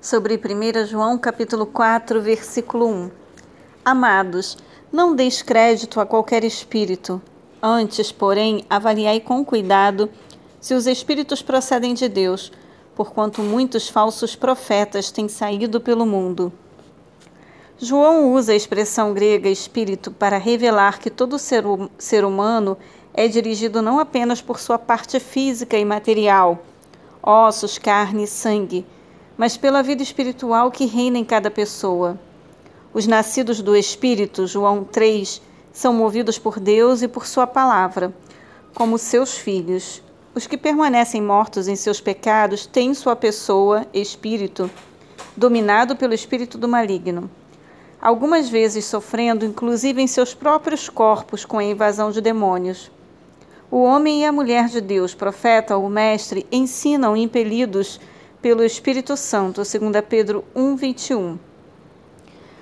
sobre 1 João capítulo 4, versículo 1. Amados, não deis crédito a qualquer espírito, antes, porém, avaliai com cuidado se os espíritos procedem de Deus, porquanto muitos falsos profetas têm saído pelo mundo. João usa a expressão grega espírito para revelar que todo ser, ser humano é dirigido não apenas por sua parte física e material, ossos, carne e sangue, mas pela vida espiritual que reina em cada pessoa. Os nascidos do Espírito, João 3, são movidos por Deus e por Sua palavra, como seus filhos. Os que permanecem mortos em seus pecados têm sua pessoa, espírito, dominado pelo espírito do maligno. Algumas vezes sofrendo, inclusive em seus próprios corpos, com a invasão de demônios. O homem e a mulher de Deus, profeta ou mestre, ensinam impelidos pelo Espírito Santo, 2 Pedro 1:21.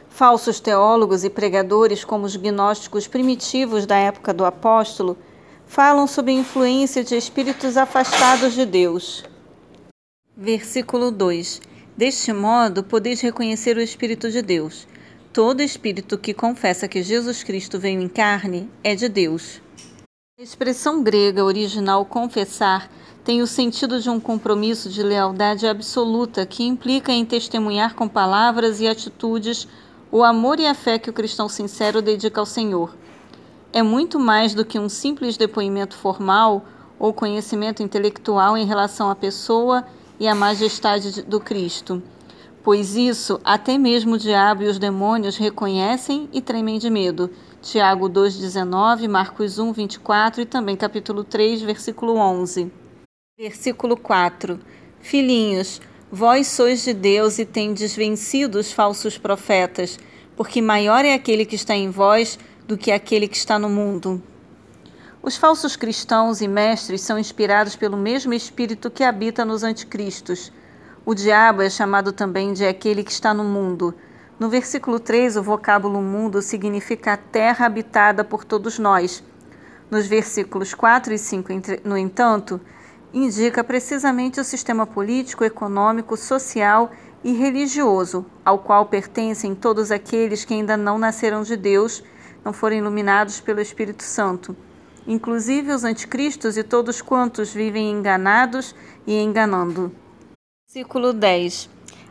Falsos teólogos e pregadores, como os gnósticos primitivos da época do apóstolo, falam sob a influência de espíritos afastados de Deus. Versículo 2: Deste modo, podeis reconhecer o Espírito de Deus. Todo espírito que confessa que Jesus Cristo veio em carne é de Deus. A expressão grega original confessar tem o sentido de um compromisso de lealdade absoluta que implica em testemunhar com palavras e atitudes o amor e a fé que o cristão sincero dedica ao Senhor. É muito mais do que um simples depoimento formal ou conhecimento intelectual em relação à pessoa e à majestade do Cristo, pois isso até mesmo o diabo e os demônios reconhecem e tremem de medo. Tiago 2,19, Marcos 1, 24 e também capítulo 3, versículo 11. Versículo 4: Filhinhos, vós sois de Deus e tendes vencido os falsos profetas, porque maior é aquele que está em vós do que aquele que está no mundo. Os falsos cristãos e mestres são inspirados pelo mesmo espírito que habita nos anticristos. O diabo é chamado também de aquele que está no mundo. No versículo 3, o vocábulo mundo significa a terra habitada por todos nós. Nos versículos 4 e 5, no entanto, indica precisamente o sistema político, econômico, social e religioso, ao qual pertencem todos aqueles que ainda não nasceram de Deus, não foram iluminados pelo Espírito Santo, inclusive os anticristos e todos quantos vivem enganados e enganando. Versículo 10.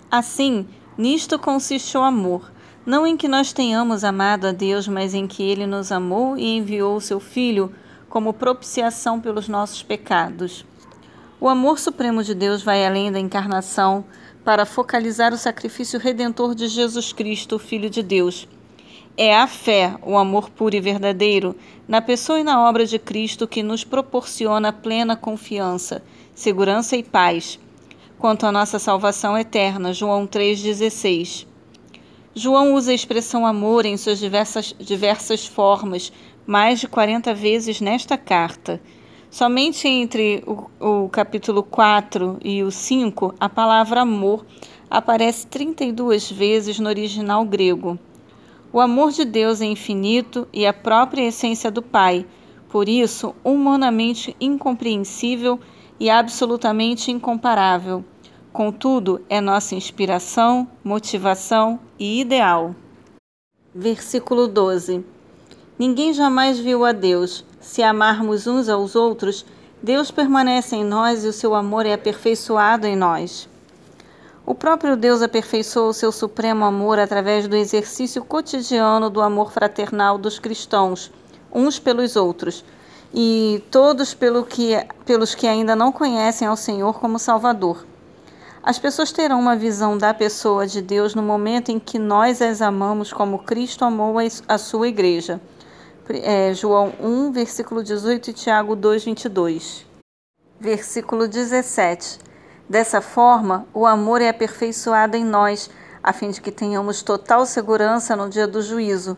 Assim, nisto consiste o amor, não em que nós tenhamos amado a Deus, mas em que ele nos amou e enviou o seu Filho como propiciação pelos nossos pecados. O amor supremo de Deus vai além da encarnação para focalizar o sacrifício redentor de Jesus Cristo, Filho de Deus. É a fé, o amor puro e verdadeiro, na pessoa e na obra de Cristo que nos proporciona plena confiança, segurança e paz. Quanto à nossa salvação eterna, João 3,16. João usa a expressão amor em suas diversas, diversas formas, mais de 40 vezes nesta carta. Somente entre o, o capítulo 4 e o 5, a palavra amor aparece 32 vezes no original grego. O amor de Deus é infinito e a própria essência do Pai, por isso, humanamente incompreensível e absolutamente incomparável. Contudo, é nossa inspiração, motivação e ideal. Versículo 12. Ninguém jamais viu a Deus. Se amarmos uns aos outros, Deus permanece em nós e o seu amor é aperfeiçoado em nós. O próprio Deus aperfeiçoou o seu supremo amor através do exercício cotidiano do amor fraternal dos cristãos, uns pelos outros, e todos pelo que, pelos que ainda não conhecem ao Senhor como Salvador. As pessoas terão uma visão da pessoa de Deus no momento em que nós as amamos como Cristo amou a sua igreja é, João 1, versículo 18 e Tiago 2, 22. Versículo 17. Dessa forma, o amor é aperfeiçoado em nós, a fim de que tenhamos total segurança no dia do juízo,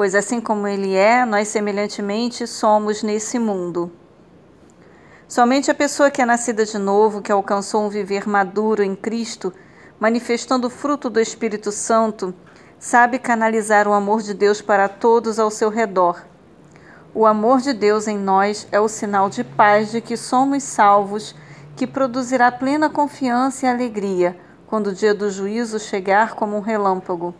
pois assim como ele é, nós semelhantemente somos nesse mundo. Somente a pessoa que é nascida de novo, que alcançou um viver maduro em Cristo, manifestando o fruto do Espírito Santo, sabe canalizar o amor de Deus para todos ao seu redor o amor de Deus em nós é o sinal de paz de que somos salvos, que produzirá plena confiança e alegria, quando o dia do juízo chegar como um relâmpago.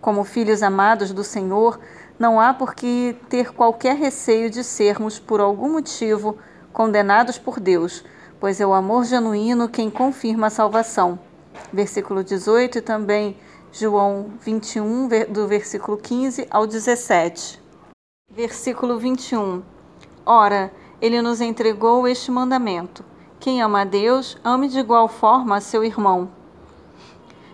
Como filhos amados do Senhor, não há por que ter qualquer receio de sermos, por algum motivo, condenados por Deus, pois é o amor genuíno quem confirma a salvação. Versículo 18 e também João 21, do versículo 15 ao 17. Versículo 21. Ora, ele nos entregou este mandamento: quem ama a Deus, ame de igual forma a seu irmão.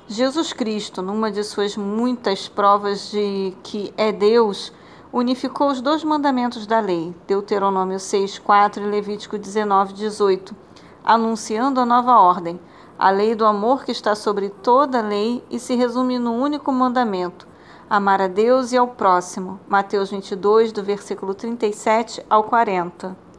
Jesus Cristo, numa de suas muitas provas de que é Deus, unificou os dois mandamentos da lei, Deuteronômio 6, 4 e Levítico 19, 18, anunciando a nova ordem, a lei do amor que está sobre toda a lei e se resume no único mandamento, amar a Deus e ao próximo. Mateus 22, do versículo 37 ao 40.